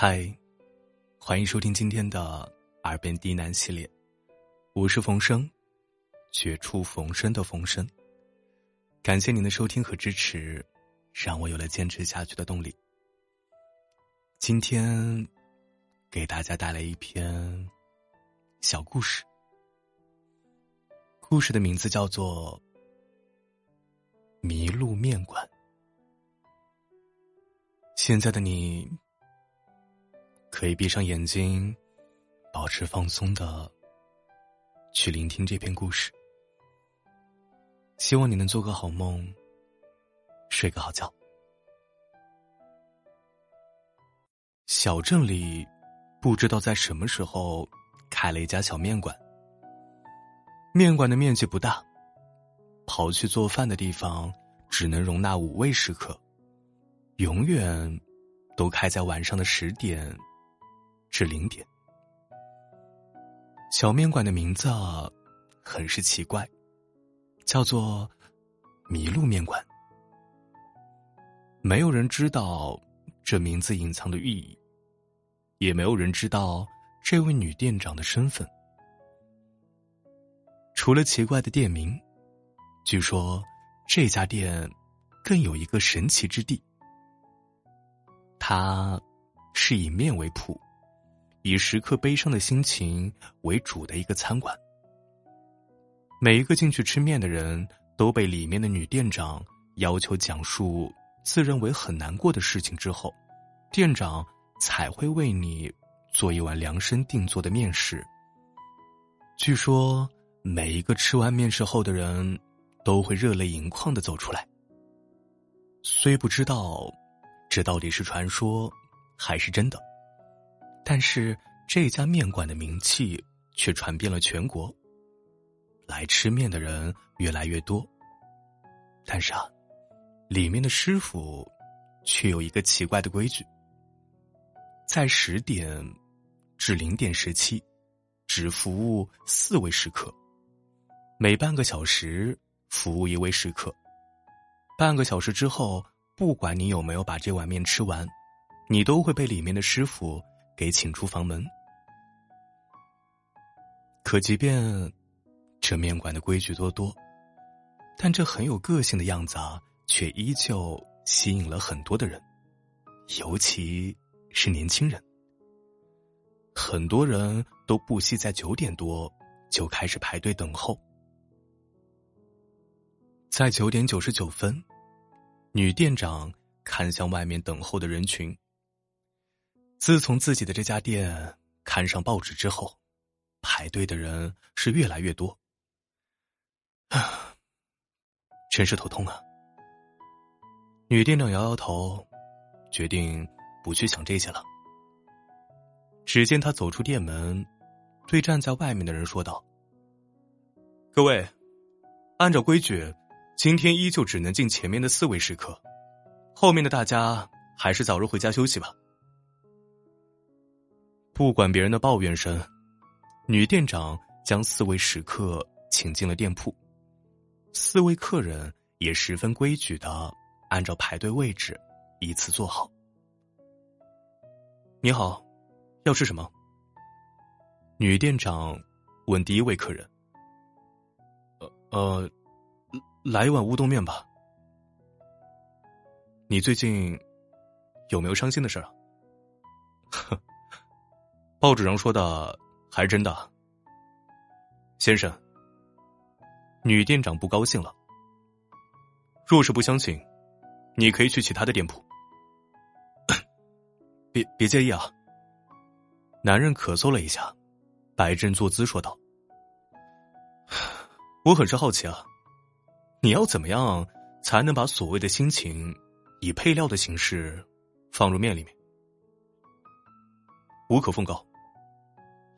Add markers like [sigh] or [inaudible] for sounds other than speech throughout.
嗨，欢迎收听今天的耳边低喃系列，我是冯生，绝处逢生的冯生。感谢您的收听和支持，让我有了坚持下去的动力。今天给大家带来一篇小故事，故事的名字叫做《迷路面馆》。现在的你。可以闭上眼睛，保持放松的去聆听这篇故事。希望你能做个好梦，睡个好觉。小镇里，不知道在什么时候开了一家小面馆。面馆的面积不大，跑去做饭的地方只能容纳五位食客，永远都开在晚上的十点。至零点。小面馆的名字很是奇怪，叫做“迷路面馆”。没有人知道这名字隐藏的寓意，也没有人知道这位女店长的身份。除了奇怪的店名，据说这家店更有一个神奇之地，它是以面为铺。以时刻悲伤的心情为主的一个餐馆，每一个进去吃面的人都被里面的女店长要求讲述自认为很难过的事情之后，店长才会为你做一碗量身定做的面食。据说每一个吃完面食后的人都会热泪盈眶的走出来。虽不知道这到底是传说还是真的。但是这家面馆的名气却传遍了全国。来吃面的人越来越多，但是啊，里面的师傅却有一个奇怪的规矩：在十点至零点时期，只服务四位食客，每半个小时服务一位食客。半个小时之后，不管你有没有把这碗面吃完，你都会被里面的师傅。给请出房门，可即便这面馆的规矩多多，但这很有个性的样子啊，却依旧吸引了很多的人，尤其是年轻人。很多人都不惜在九点多就开始排队等候。在九点九十九分，女店长看向外面等候的人群。自从自己的这家店看上报纸之后，排队的人是越来越多。啊，真是头痛啊！女店长摇摇头，决定不去想这些了。只见她走出店门，对站在外面的人说道：“各位，按照规矩，今天依旧只能进前面的四位食客，后面的大家还是早日回家休息吧。”不管别人的抱怨声，女店长将四位食客请进了店铺。四位客人也十分规矩的按照排队位置依次坐好。你好，要吃什么？女店长问第一位客人。呃呃，来一碗乌冬面吧。你最近有没有伤心的事啊？呵。[laughs] 报纸上说的还真的，先生。女店长不高兴了。若是不相信，你可以去其他的店铺。[coughs] 别别介意啊。男人咳嗽了一下，摆正坐姿说道：“ [sighs] 我很是好奇啊，你要怎么样才能把所谓的心情以配料的形式放入面里面？无可奉告。”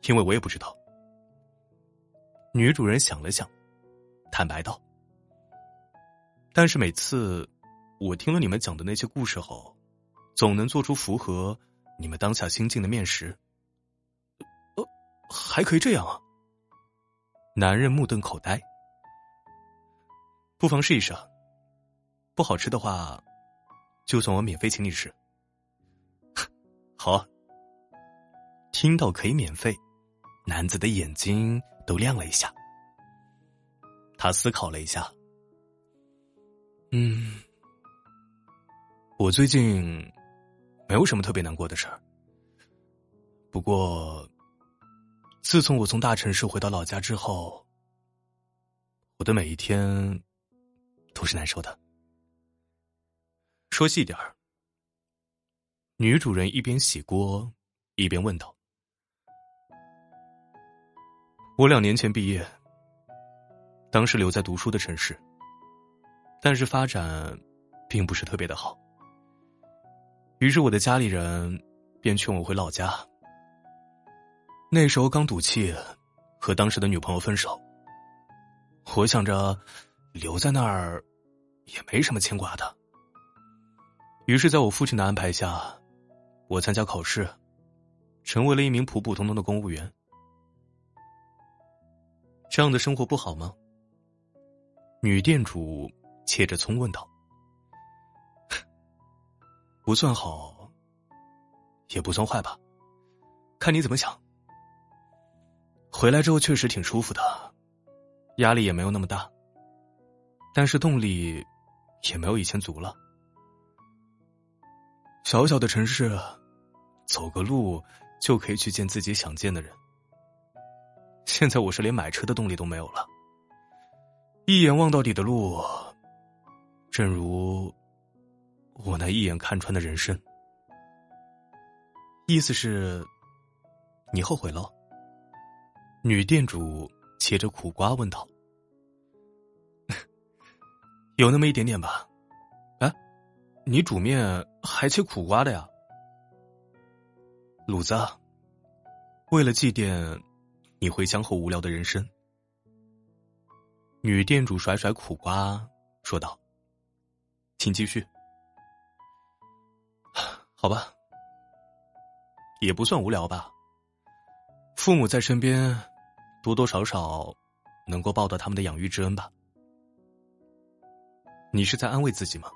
因为我也不知道。女主人想了想，坦白道：“但是每次我听了你们讲的那些故事后，总能做出符合你们当下心境的面食。呃，还可以这样啊！”男人目瞪口呆。不妨试一试！不好吃的话，就算我免费请你吃。[laughs] 好啊，听到可以免费，男子的眼睛都亮了一下。他思考了一下，嗯，我最近没有什么特别难过的事儿。不过，自从我从大城市回到老家之后，我的每一天都是难受的。说细点儿，女主人一边洗锅一边问道：“我两年前毕业。”当时留在读书的城市，但是发展并不是特别的好。于是我的家里人便劝我回老家。那时候刚赌气，和当时的女朋友分手。我想着留在那儿也没什么牵挂的。于是，在我父亲的安排下，我参加考试，成为了一名普普通通的公务员。这样的生活不好吗？女店主切着葱问道：“ [laughs] 不算好，也不算坏吧，看你怎么想。回来之后确实挺舒服的，压力也没有那么大，但是动力也没有以前足了。小小的城市，走个路就可以去见自己想见的人，现在我是连买车的动力都没有了。”一眼望到底的路，正如我那一眼看穿的人生。意思是，你后悔了？女店主切着苦瓜问道：“ [laughs] 有那么一点点吧。”啊，你煮面还切苦瓜的呀？鲁子，为了祭奠你回乡后无聊的人生。女店主甩甩苦瓜，说道：“请继续。好吧，也不算无聊吧。父母在身边，多多少少能够报答他们的养育之恩吧。你是在安慰自己吗？”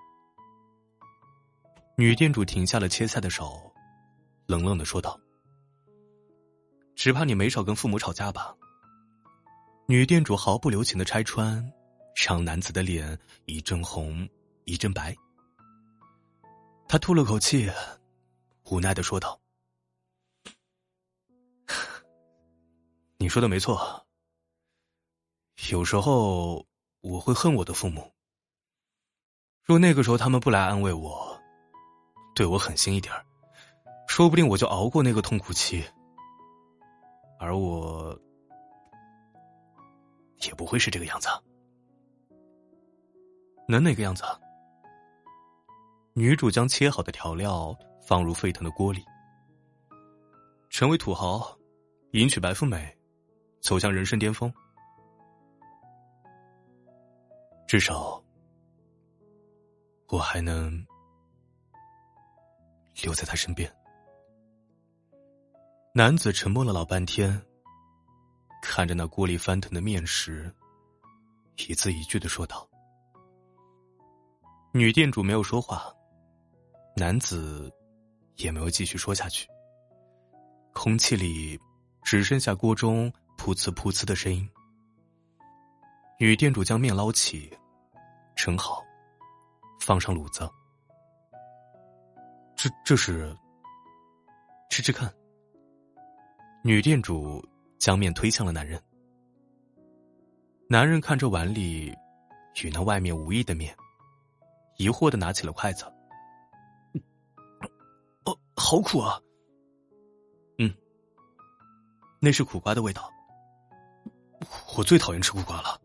女店主停下了切菜的手，冷冷的说道：“只怕你没少跟父母吵架吧。”女店主毫不留情的拆穿，让男子的脸一阵红一阵白。他吐了口气，无奈的说道：“ [laughs] 你说的没错，有时候我会恨我的父母。若那个时候他们不来安慰我，对我狠心一点说不定我就熬过那个痛苦期。而我……”也不会是这个样子，能哪个样子？女主将切好的调料放入沸腾的锅里，成为土豪，迎娶白富美，走向人生巅峰。至少，我还能留在他身边。男子沉默了老半天。看着那锅里翻腾的面食，一字一句的说道：“女店主没有说话，男子也没有继续说下去。空气里只剩下锅中噗呲噗呲的声音。女店主将面捞起，盛好，放上卤子。这这是吃吃看。女店主。”将面推向了男人。男人看着碗里与那外面无异的面，疑惑的拿起了筷子。哦，好苦啊！嗯，那是苦瓜的味道。我最讨厌吃苦瓜了。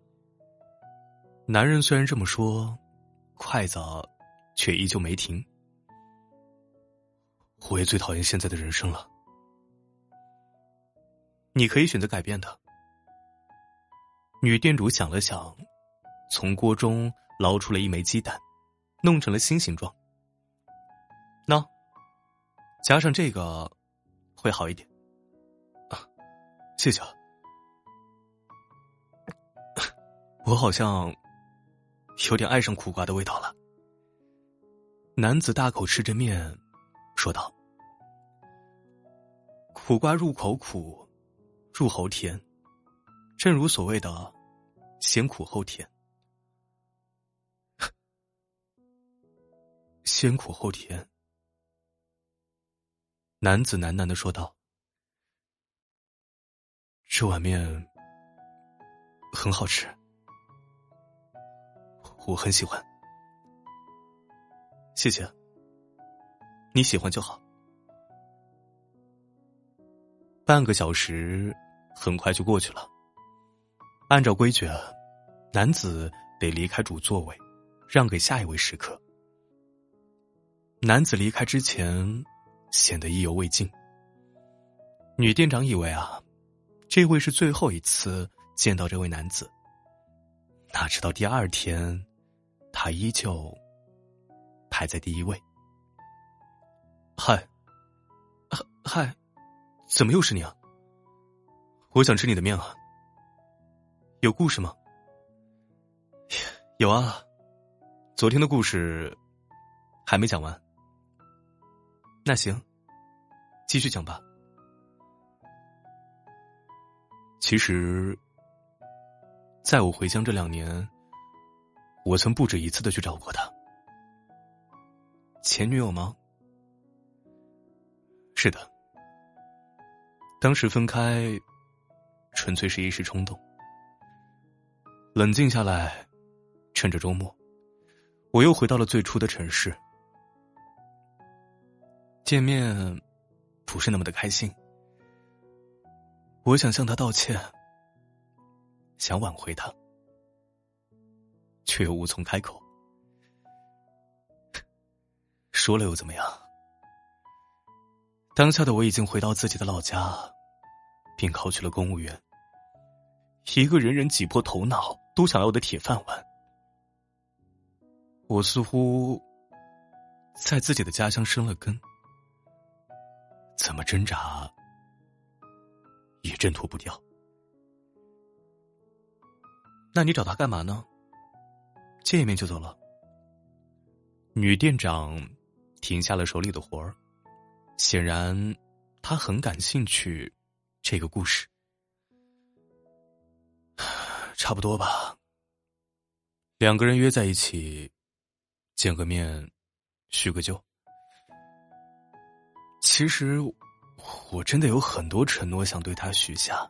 男人虽然这么说，筷子却依旧没停。我也最讨厌现在的人生了。你可以选择改变的。女店主想了想，从锅中捞出了一枚鸡蛋，弄成了心形状。那，加上这个，会好一点。啊，谢谢。[laughs] 我好像有点爱上苦瓜的味道了。男子大口吃着面，说道：“苦瓜入口苦，入喉甜，正如所谓的“先苦后甜”。[laughs] 先苦后甜，男子喃喃的说道：“这碗面很好吃，我很喜欢。谢谢，你喜欢就好。”半个小时很快就过去了。按照规矩，男子得离开主座位，让给下一位食客。男子离开之前，显得意犹未尽。女店长以为啊，这位是最后一次见到这位男子。哪知道第二天，他依旧排在第一位。嗨，嗨。怎么又是你啊？我想吃你的面啊。有故事吗？有啊，昨天的故事还没讲完。那行，继续讲吧。其实，在我回乡这两年，我曾不止一次的去找过他。前女友吗？是的。当时分开，纯粹是一时冲动。冷静下来，趁着周末，我又回到了最初的城市。见面不是那么的开心，我想向他道歉，想挽回他，却又无从开口。说了又怎么样？当下的我已经回到自己的老家，并考取了公务员。一个人人挤破头脑都想要的铁饭碗，我似乎在自己的家乡生了根，怎么挣扎也挣脱不掉。那你找他干嘛呢？见一面就走了？女店长停下了手里的活儿。显然，他很感兴趣这个故事。差不多吧。两个人约在一起，见个面，叙个旧。其实，我真的有很多承诺想对他许下。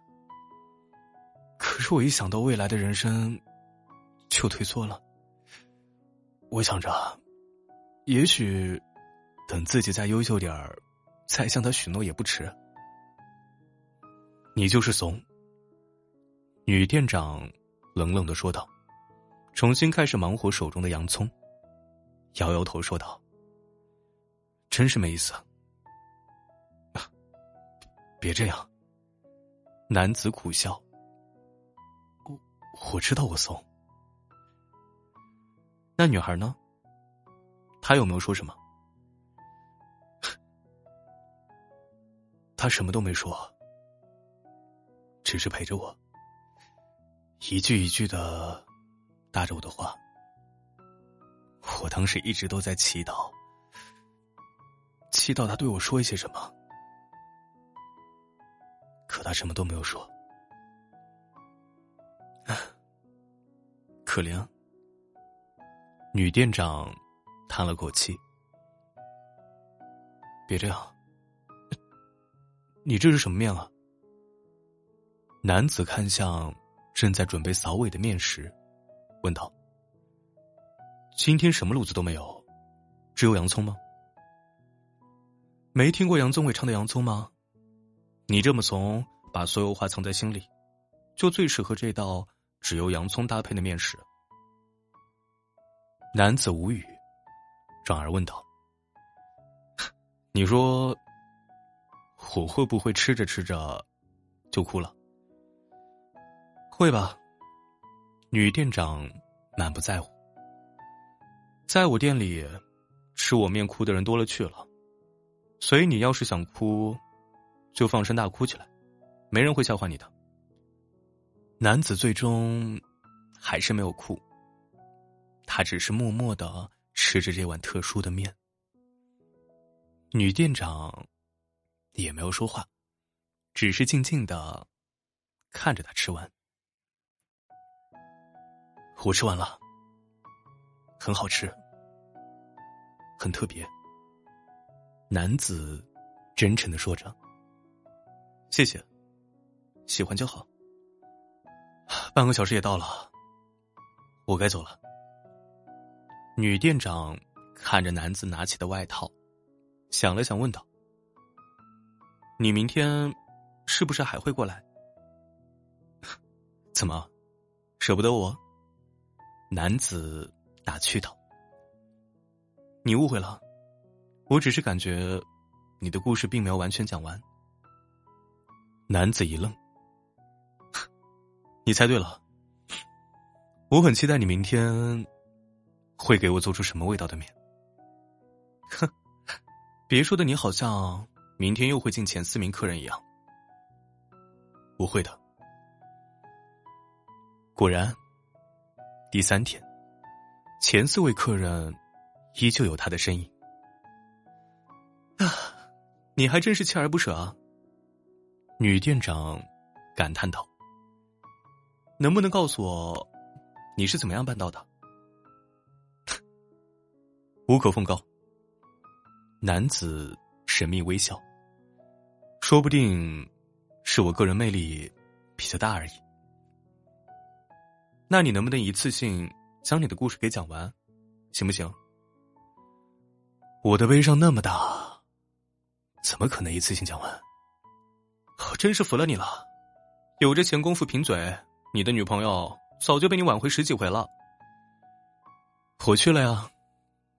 可是我一想到未来的人生，就退缩了。我想着，也许等自己再优秀点儿。再向他许诺也不迟。你就是怂。女店长冷冷的说道，重新开始忙活手中的洋葱，摇摇头说道：“真是没意思。”别这样。男子苦笑。我我知道我怂。那女孩呢？她有没有说什么？[laughs] 他什么都没说，只是陪着我，一句一句的搭着我的话。我当时一直都在祈祷，祈祷他对我说一些什么，可他什么都没有说。[laughs] 可怜，女店长叹了口气，别这样。你这是什么面啊？男子看向正在准备扫尾的面食，问道：“今天什么卤子都没有，只有洋葱吗？没听过杨宗纬唱的《洋葱》吗？你这么怂，把所有话藏在心里，就最适合这道只由洋葱搭配的面食。”男子无语，转而问道：“你说？”我会不会吃着吃着就哭了？会吧。女店长满不在乎。在我店里吃我面哭的人多了去了，所以你要是想哭，就放声大哭起来，没人会笑话你的。男子最终还是没有哭，他只是默默的吃着这碗特殊的面。女店长。也没有说话，只是静静的看着他吃完。我吃完了，很好吃，很特别。男子真诚的说着：“谢谢，喜欢就好。”半个小时也到了，我该走了。女店长看着男子拿起的外套，想了想，问道：“你明天是不是还会过来？怎么，舍不得我？”男子打趣道：“你误会了，我只是感觉你的故事并没有完全讲完。”男子一愣：“你猜对了，我很期待你明天会给我做出什么味道的面。”哼，别说的你好像明天又会进前四名客人一样。不会的，果然。第三天，前四位客人依旧有他的身影。啊，你还真是锲而不舍啊！女店长感叹道：“能不能告诉我，你是怎么样办到的？” [laughs] 无可奉告。男子神秘微笑，说不定是我个人魅力比较大而已。那你能不能一次性将你的故事给讲完，行不行？我的悲伤那么大，怎么可能一次性讲完？我真是服了你了，有这闲工夫贫嘴，你的女朋友早就被你挽回十几回了。我去了呀，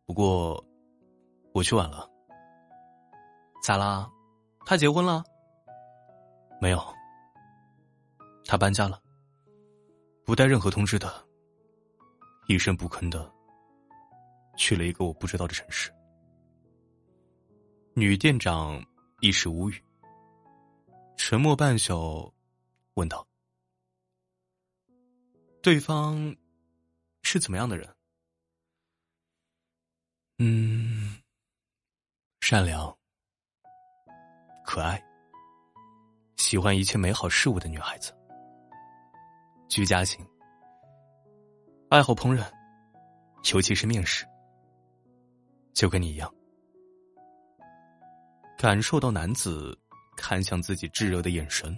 不过我去晚了。咋啦？他结婚了？没有，他搬家了。不带任何通知的，一声不吭的去了一个我不知道的城市。女店长一时无语，沉默半宿，问道：“对方是怎么样的人？”“嗯，善良、可爱，喜欢一切美好事物的女孩子。”居家型，爱好烹饪，尤其是面食，就跟你一样。感受到男子看向自己炙热的眼神，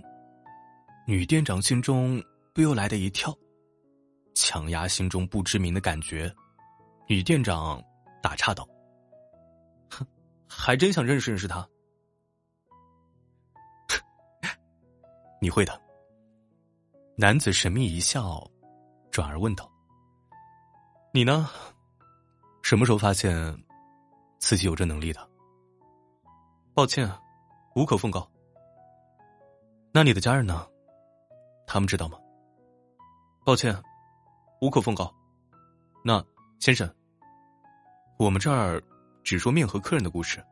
女店长心中不由来的一跳，强压心中不知名的感觉。女店长打岔道：“哼，还真想认识认识他。[laughs] 你会的。”男子神秘一笑，转而问道：“你呢？什么时候发现自己有这能力的？”抱歉，无可奉告。那你的家人呢？他们知道吗？抱歉，无可奉告。那先生，我们这儿只说面和客人的故事，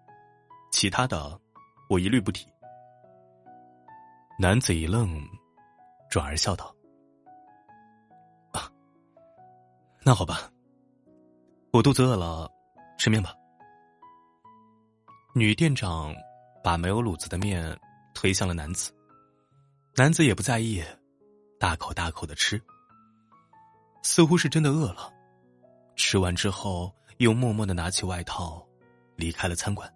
其他的我一律不提。男子一愣。转而笑道：“啊，那好吧，我肚子饿了，吃面吧。”女店长把没有卤子的面推向了男子，男子也不在意，大口大口的吃，似乎是真的饿了。吃完之后，又默默的拿起外套，离开了餐馆。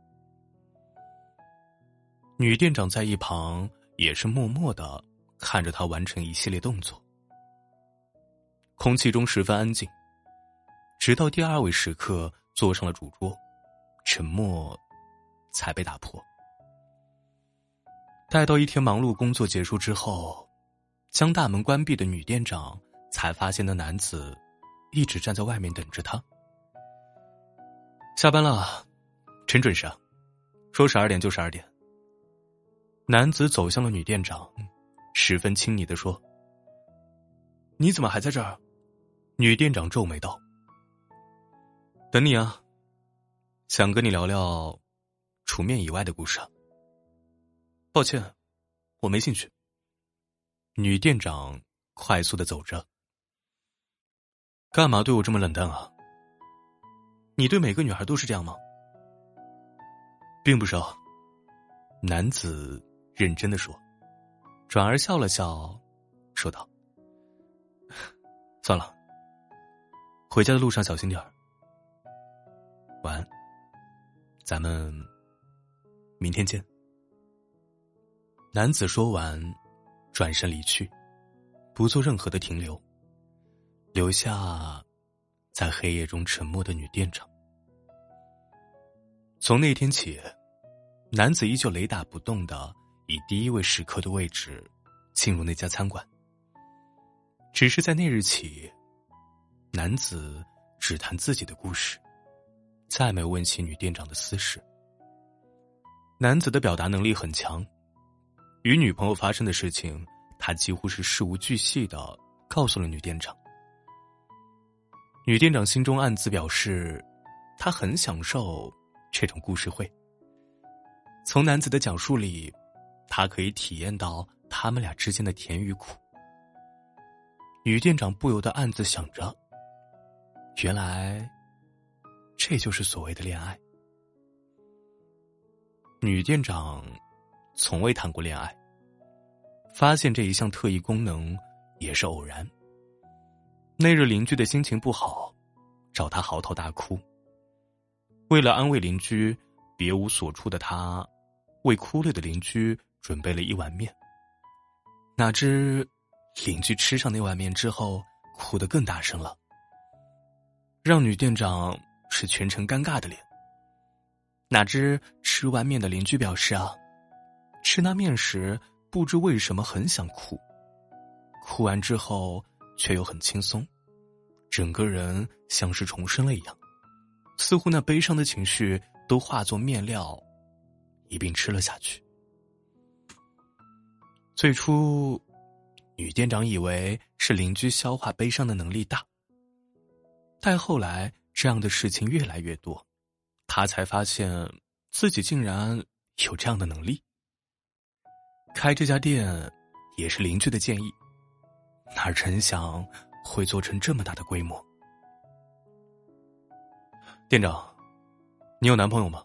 女店长在一旁也是默默的。看着他完成一系列动作，空气中十分安静，直到第二位食客坐上了主桌，沉默才被打破。待到一天忙碌工作结束之后，将大门关闭的女店长才发现那男子一直站在外面等着她。下班了，真准时啊，说十二点就十二点。男子走向了女店长。十分亲昵的说：“你怎么还在这儿？”女店长皱眉道：“等你啊，想跟你聊聊除面以外的故事。”抱歉，我没兴趣。女店长快速的走着，干嘛对我这么冷淡啊？你对每个女孩都是这样吗？并不是。男子认真的说。转而笑了笑，说道：“算了，回家的路上小心点。晚安，咱们明天见。”男子说完，转身离去，不做任何的停留，留下在黑夜中沉默的女店长。从那天起，男子依旧雷打不动的以第一位食客的位置进入那家餐馆。只是在那日起，男子只谈自己的故事，再没问起女店长的私事。男子的表达能力很强，与女朋友发生的事情，他几乎是事无巨细的告诉了女店长。女店长心中暗自表示，她很享受。这种故事会，从男子的讲述里，他可以体验到他们俩之间的甜与苦。女店长不由得暗自想着：原来，这就是所谓的恋爱。女店长从未谈过恋爱，发现这一项特异功能也是偶然。那日邻居的心情不好，找她嚎啕大哭。为了安慰邻居，别无所处的他，为哭累的邻居准备了一碗面。哪知，邻居吃上那碗面之后，哭得更大声了，让女店长是全程尴尬的脸。哪知吃完面的邻居表示啊，吃那面时不知为什么很想哭，哭完之后却又很轻松，整个人像是重生了一样。似乎那悲伤的情绪都化作面料，一并吃了下去。最初，女店长以为是邻居消化悲伤的能力大，但后来这样的事情越来越多，她才发现自己竟然有这样的能力。开这家店也是邻居的建议，哪成想会做成这么大的规模。店长，你有男朋友吗？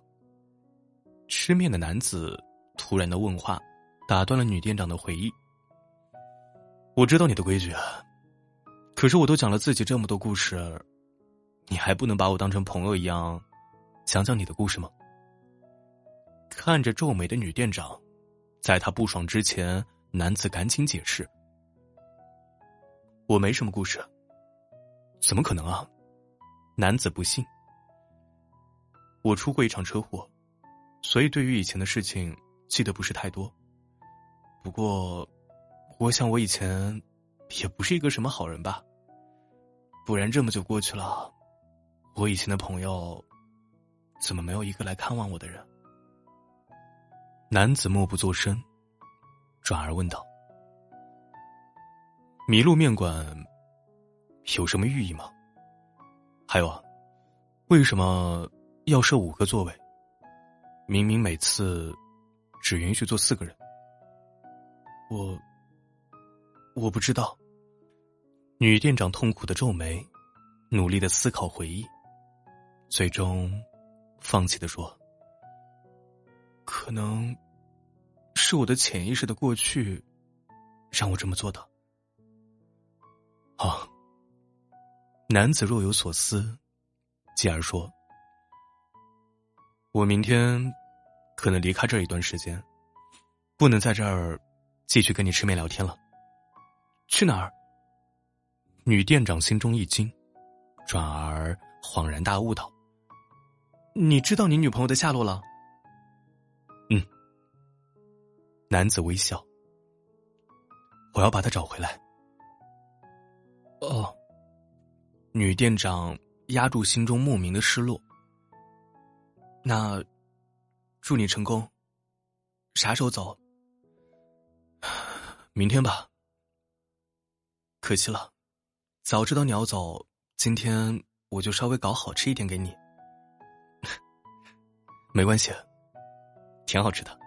吃面的男子突然的问话，打断了女店长的回忆。我知道你的规矩啊，可是我都讲了自己这么多故事，你还不能把我当成朋友一样，讲讲你的故事吗？看着皱眉的女店长，在她不爽之前，男子赶紧解释：“我没什么故事。”怎么可能啊？男子不信。我出过一场车祸，所以对于以前的事情记得不是太多。不过，我想我以前也不是一个什么好人吧。不然这么久过去了，我以前的朋友怎么没有一个来看望我的人？男子默不作声，转而问道：“麋鹿面馆有什么寓意吗？还有啊，为什么？”要设五个座位，明明每次只允许坐四个人。我我不知道。女店长痛苦的皱眉，努力的思考回忆，最终放弃的说：“可能是我的潜意识的过去让我这么做的。”好，男子若有所思，继而说。我明天可能离开这一段时间，不能在这儿继续跟你吃面聊天了。去哪儿？女店长心中一惊，转而恍然大悟道：“你知道你女朋友的下落了？”嗯。男子微笑：“我要把她找回来。”哦。女店长压住心中莫名的失落。那，祝你成功。啥时候走？[sighs] 明天吧。可惜了，早知道你要走，今天我就稍微搞好吃一点给你。[laughs] 没关系，挺好吃的。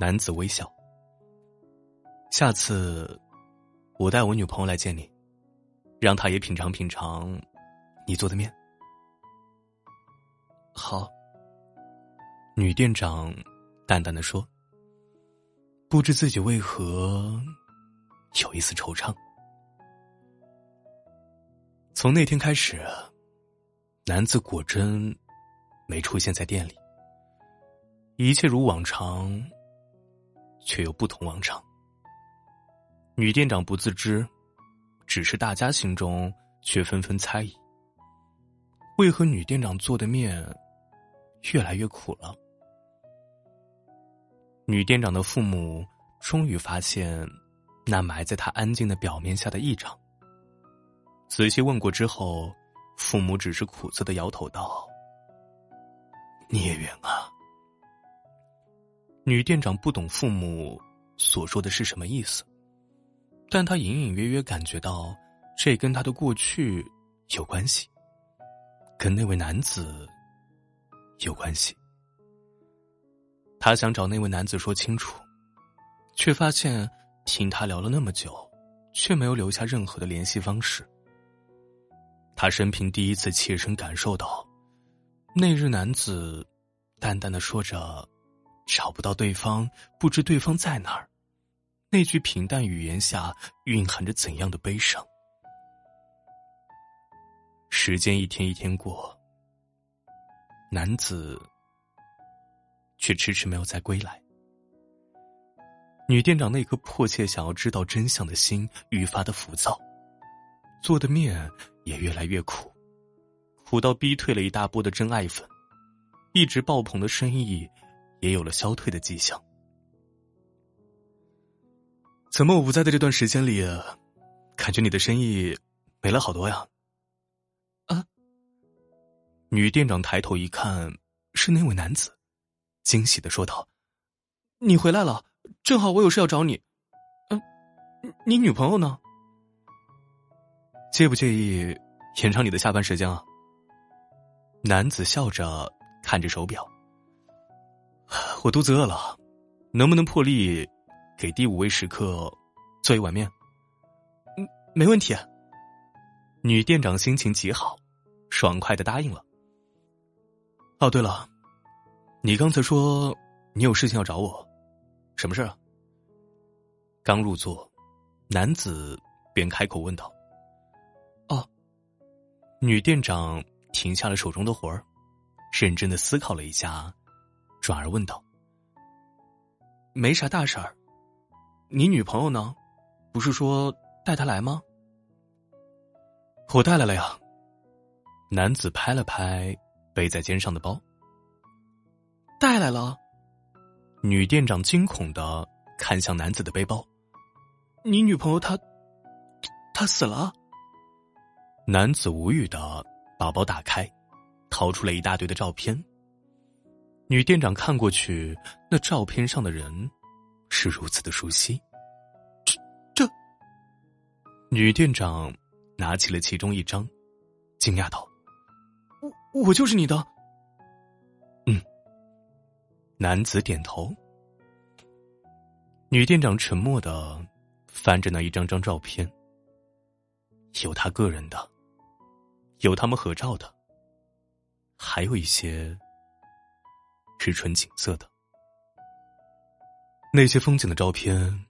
男子微笑。下次，我带我女朋友来见你，让她也品尝品尝你做的面。好，女店长淡淡的说：“不知自己为何有一丝惆怅。从那天开始，男子果真没出现在店里，一切如往常，却又不同往常。女店长不自知，只是大家心中却纷纷猜疑：为何女店长做的面越来越苦了？女店长的父母终于发现那埋在她安静的表面下的异常。仔细问过之后，父母只是苦涩的摇头道：“孽缘啊。”女店长不懂父母所说的是什么意思，但她隐隐约约感觉到这跟她的过去有关系，跟那位男子有关系。他想找那位男子说清楚，却发现听他聊了那么久，却没有留下任何的联系方式。他生平第一次切身感受到，那日男子淡淡的说着“找不到对方，不知对方在哪儿”，那句平淡语言下蕴含着怎样的悲伤。时间一天一天过，男子。却迟迟没有再归来。女店长那颗迫切想要知道真相的心愈发的浮躁，做的面也越来越苦，苦到逼退了一大波的真爱粉，一直爆棚的生意也有了消退的迹象。怎么我不在的这段时间里，感觉你的生意没了好多呀？啊！女店长抬头一看，是那位男子。惊喜的说道：“你回来了，正好我有事要找你。嗯，你女朋友呢？介不介意延长你的下班时间啊？”男子笑着看着手表：“我肚子饿了，能不能破例给第五位食客做一碗面？”“嗯，没问题。”女店长心情极好，爽快的答应了。哦，对了。你刚才说你有事情要找我，什么事啊？刚入座，男子便开口问道：“哦。”女店长停下了手中的活儿，认真的思考了一下，转而问道：“没啥大事儿，你女朋友呢？不是说带她来吗？”我带来了呀。男子拍了拍背在肩上的包。带来了，女店长惊恐的看向男子的背包。你女朋友她，她死了。男子无语的把包打开，掏出了一大堆的照片。女店长看过去，那照片上的人是如此的熟悉。这这，女店长拿起了其中一张，惊讶道：“我我就是你的。”男子点头，女店长沉默的翻着那一张张照片，有他个人的，有他们合照的，还有一些是纯景色的。那些风景的照片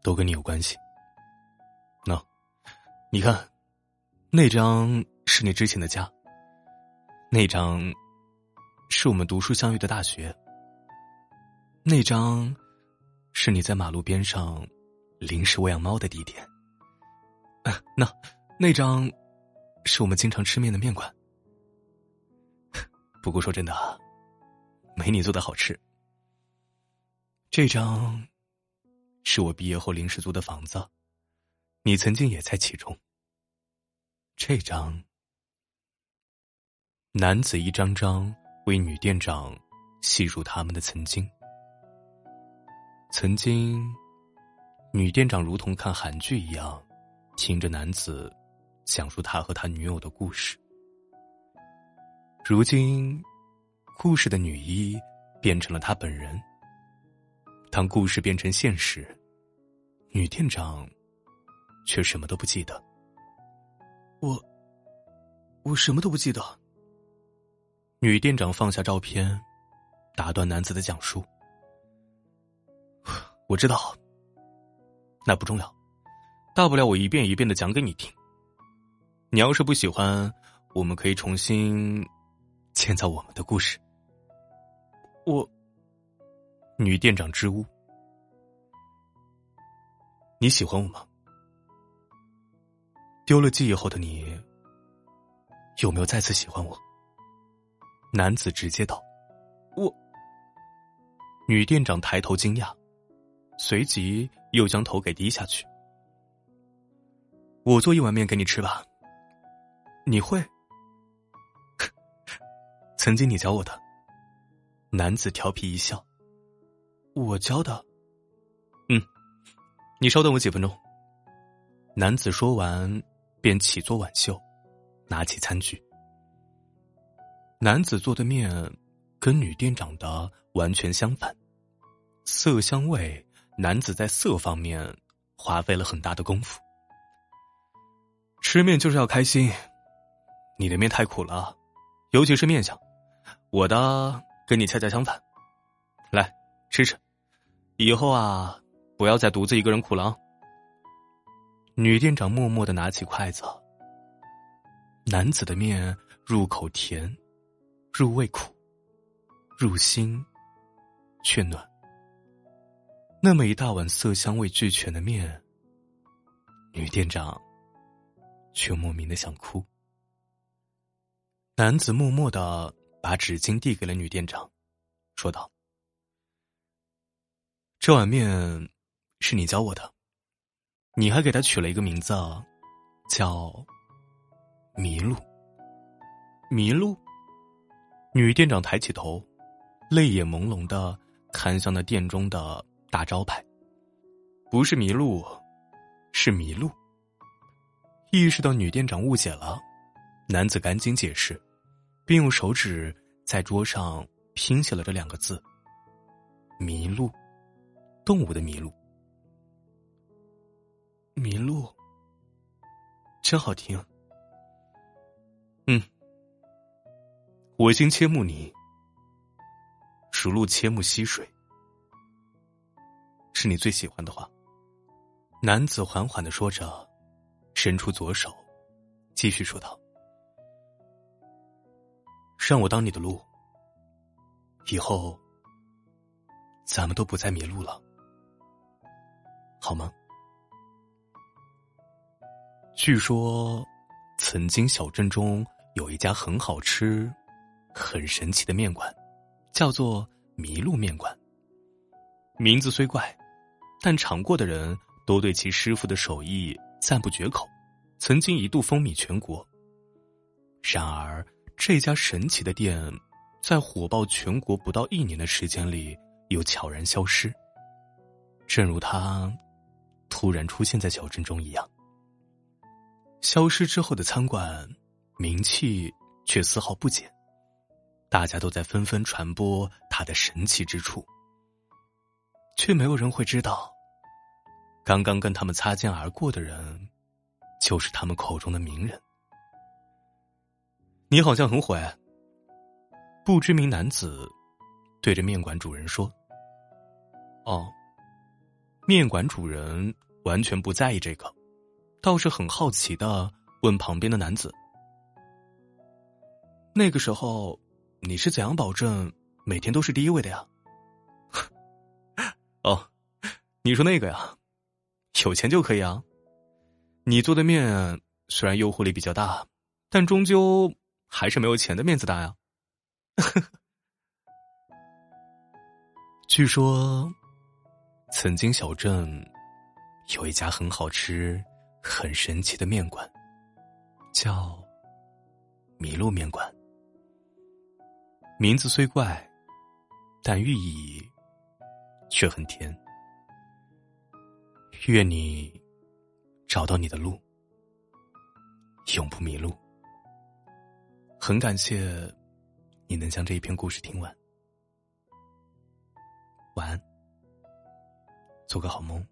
都跟你有关系。那，你看，那张是你之前的家，那张。是我们读书相遇的大学。那张，是你在马路边上临时喂养猫的地点。那，那张，是我们经常吃面的面馆。不过说真的，没你做的好吃。这张，是我毕业后临时租的房子，你曾经也在其中。这张，男子一张张。为女店长细数他们的曾经。曾经，女店长如同看韩剧一样，听着男子讲述他和他女友的故事。如今，故事的女一变成了他本人。当故事变成现实，女店长却什么都不记得。我，我什么都不记得。女店长放下照片，打断男子的讲述：“我知道，那不重要，大不了我一遍一遍的讲给你听。你要是不喜欢，我们可以重新建造我们的故事。我，女店长支吾，你喜欢我吗？丢了记忆后的你，有没有再次喜欢我？男子直接道：“我。”女店长抬头惊讶，随即又将头给低下去。我做一碗面给你吃吧。你会？曾经你教我的。男子调皮一笑。我教的。嗯，你稍等我几分钟。男子说完，便起坐挽袖，拿起餐具。男子做的面跟女店长的完全相反，色香味，男子在色方面花费了很大的功夫。吃面就是要开心。你的面太苦了，尤其是面相，我的跟你恰恰相反。来吃吃，以后啊，不要再独自一个人苦了。女店长默默的拿起筷子。男子的面入口甜，入味苦，入心却暖。那么一大碗色香味俱全的面，女店长却莫名的想哭。男子默默的把纸巾递给了女店长，说道：“这碗面是你教我的，你还给他取了一个名字，叫麋鹿。麋鹿。”女店长抬起头，泪眼朦胧的看向那店中的大招牌，不是麋鹿，是麋鹿。意识到女店长误解了，男子赶紧解释。并用手指在桌上拼写了这两个字：“麋鹿，动物的麋鹿。”麋鹿，真好听。嗯，我心切慕你，如鹿切慕溪水，是你最喜欢的话。男子缓缓的说着，伸出左手，继续说道。让我当你的路，以后咱们都不再迷路了，好吗？据说，曾经小镇中有一家很好吃、很神奇的面馆，叫做麋鹿面馆。名字虽怪，但尝过的人都对其师傅的手艺赞不绝口，曾经一度风靡全国。然而。这家神奇的店，在火爆全国不到一年的时间里，又悄然消失。正如它突然出现在小镇中一样。消失之后的餐馆，名气却丝毫不减，大家都在纷纷传播它的神奇之处，却没有人会知道，刚刚跟他们擦肩而过的人，就是他们口中的名人。你好像很火。不知名男子对着面馆主人说：“哦。”面馆主人完全不在意这个，倒是很好奇的问旁边的男子：“那个时候你是怎样保证每天都是第一位的呀？” [laughs] 哦，你说那个呀，有钱就可以啊。你做的面虽然诱惑力比较大，但终究。还是没有钱的面子大呀！[laughs] 据说，曾经小镇有一家很好吃、很神奇的面馆，叫麋鹿面馆。名字虽怪，但寓意却很甜。愿你找到你的路，永不迷路。很感谢你能将这一篇故事听完，晚安，做个好梦。